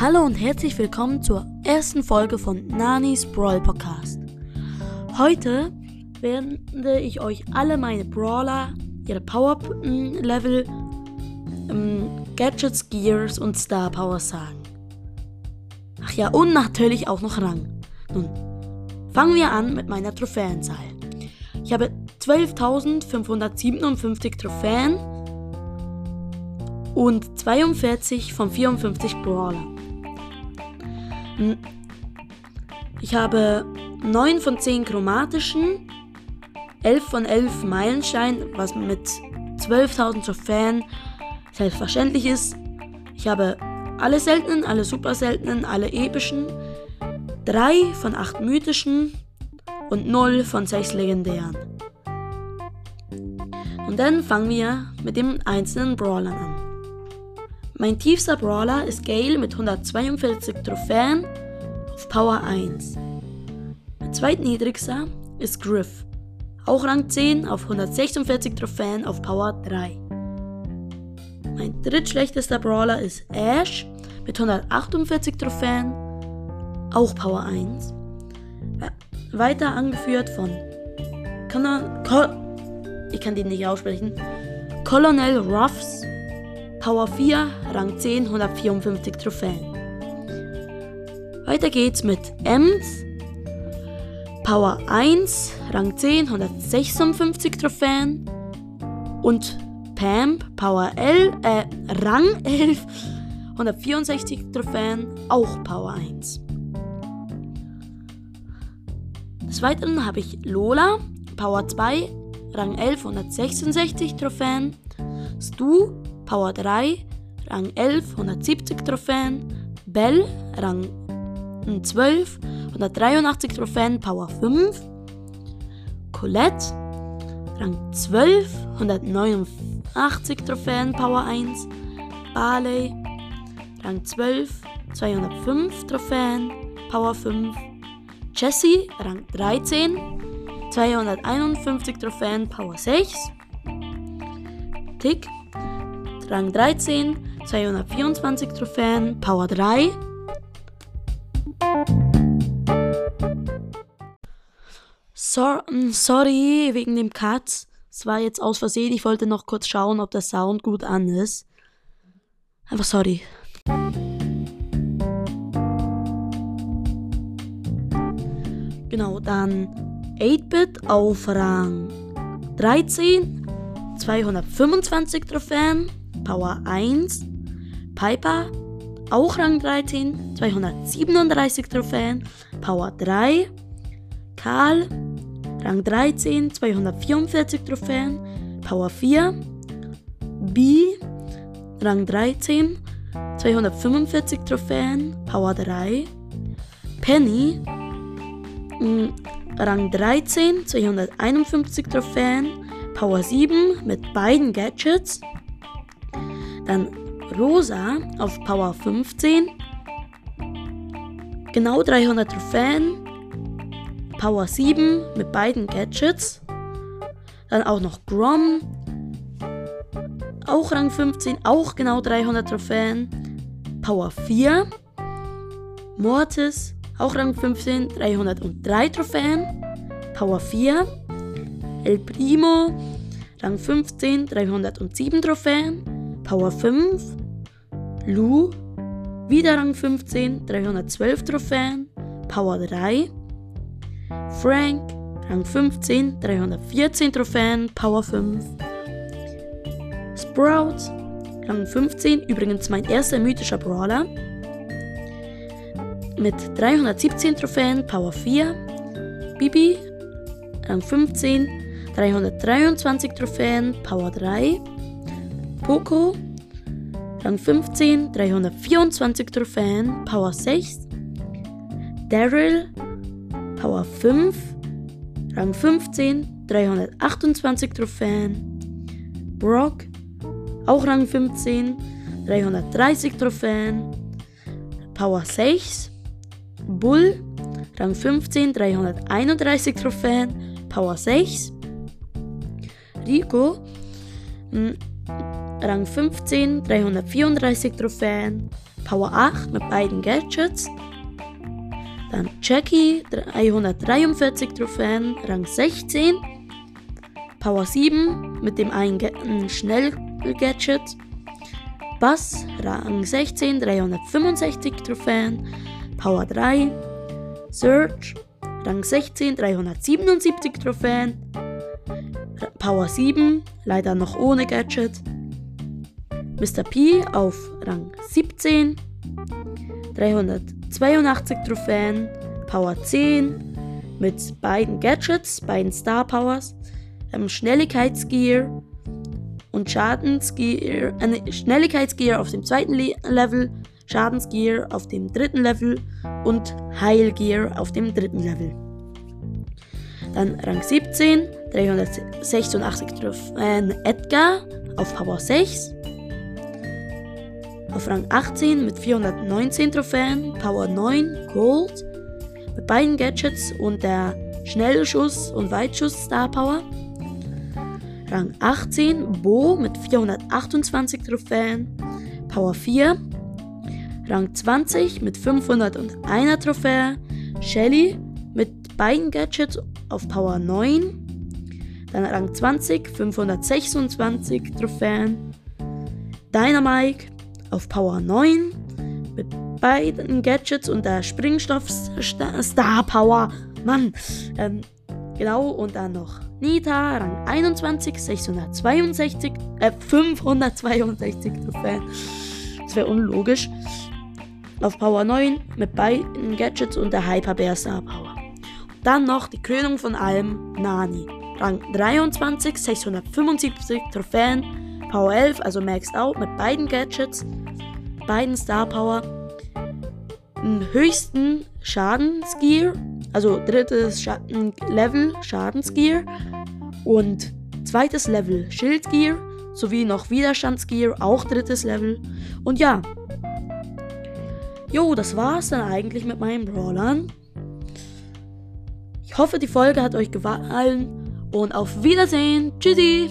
Hallo und herzlich willkommen zur ersten Folge von Nanis Brawl Podcast. Heute werde ich euch alle meine Brawler, ihre Power Level, ähm, Gadgets, Gears und Star Power sagen. Ach ja, und natürlich auch noch Rang. Nun, fangen wir an mit meiner Trophäenzahl. Ich habe 12.557 Trophäen und 42 von 54 Brawlern. Hm. Ich habe 9 von 10 chromatischen, 11 von 11 Meilenstein, was mit 12.000 Trophäen selbstverständlich ist. Ich habe alle seltenen, alle super seltenen, alle epischen, 3 von 8 mythischen und 0 von 6 legendären. Und dann fangen wir mit den einzelnen Brawlern an. Mein tiefster Brawler ist Gale mit 142 Trophäen auf Power 1. Mein zweitniedrigster ist Griff, auch Rang 10 auf 146 Trophäen auf Power 3. Mein drittschlechtester Brawler ist Ash mit 148 Trophäen, auch Power 1. Weiter angeführt von ich kann den nicht aussprechen. Colonel Ruffs Power 4, Rang 10, 154 Trophäen. Weiter geht's mit Ems. Power 1, Rang 10, 156 Trophäen. Und Pam, Power L, äh, Rang 11, 164 Trophäen, auch Power 1. Des Weiteren habe ich Lola, Power 2, Rang 11, 166 Trophäen. Stu, Power 3, Rang 11, 170 Trophäen. Bell, Rang 12, 183 Trophäen, Power 5. Colette, Rang 12, 189 Trophäen, Power 1. Barley, Rang 12, 205 Trophäen, Power 5. Jessie, Rang 13, 251 Trophäen, Power 6. Tick, Rang 13, 224 Trophäen, Power 3. So, mm, sorry wegen dem Cut. Es war jetzt aus Versehen. Ich wollte noch kurz schauen, ob der Sound gut an ist. Einfach sorry. Genau, dann 8-Bit auf Rang 13, 225 Trophäen. Power 1. Piper, auch Rang 13, 237 Trophäen, Power 3. Karl, Rang 13, 244 Trophäen, Power 4. B, Rang 13, 245 Trophäen, Power 3. Penny, mm, Rang 13, 251 Trophäen, Power 7 mit beiden Gadgets. Dann Rosa auf Power 15. Genau 300 Trophäen. Power 7 mit beiden Gadgets. Dann auch noch Grom. Auch Rang 15, auch genau 300 Trophäen. Power 4. Mortis, auch Rang 15, 303 Trophäen. Power 4. El Primo, Rang 15, 307 Trophäen. Power 5. Lu, wieder Rang 15, 312 Trophäen. Power 3. Frank, Rang 15, 314 Trophäen. Power 5. Sprout, Rang 15, übrigens mein erster mythischer Brawler. Mit 317 Trophäen, Power 4. Bibi, Rang 15, 323 Trophäen, Power 3. Poco, Rang 15, 324 Trophäen, Power 6. Daryl, Power 5, Rang 15, 328 Trophäen. Brock, auch Rang 15, 330 Trophäen. Power 6. Bull, Rang 15, 331 Trophäen. Power 6. Rico, Rang 15, 334 Trophäen, Power 8 mit beiden Gadgets. Dann Jackie, 343 Trophäen, Rang 16. Power 7 mit dem einen Schnell-Gadget. Bass, Rang 16, 365 Trophäen, Power 3. Search, Rang 16, 377 Trophäen, Power 7, leider noch ohne Gadget. Mr. P auf Rang 17, 382 Trophäen, Power 10 mit beiden Gadgets, beiden Star Powers, ähm, Schnelligkeitsgear und Schadensgear, äh, Schnelligkeitsgear auf dem zweiten Le Level, Schadensgear auf dem dritten Level und Heilgear auf dem dritten Level. Dann Rang 17, 386 Trophäen Edgar auf Power 6. Auf Rang 18 mit 419 Trophäen, Power 9, Gold. Mit beiden Gadgets und der Schnellschuss und Weitschuss Star Power. Rang 18 Bo mit 428 Trophäen, Power 4. Rang 20 mit 501 Trophäe, Shelly mit beiden Gadgets auf Power 9. Dann Rang 20, 526 Trophäen. Dynamike auf Power 9 mit beiden Gadgets und der Springstoff Star Power. Mann, ähm, genau, und dann noch Nita, Rang 21, 662, äh, 562 Trophäen. Das wäre unlogisch. Auf Power 9 mit beiden Gadgets und der Hyper Bear Star Power. Dann noch die Krönung von allem, Nani. Rang 23, 675 Trophäen, Power 11, also maxed out mit beiden Gadgets, beiden Star Power, höchsten Schadensgear, also drittes Schatten Level Schadensgear und zweites Level Schildgear sowie noch Widerstandsgear, auch drittes Level. Und ja, jo, das war's dann eigentlich mit meinen Brawlern. Ich hoffe, die Folge hat euch gefallen und auf Wiedersehen. Tschüssi.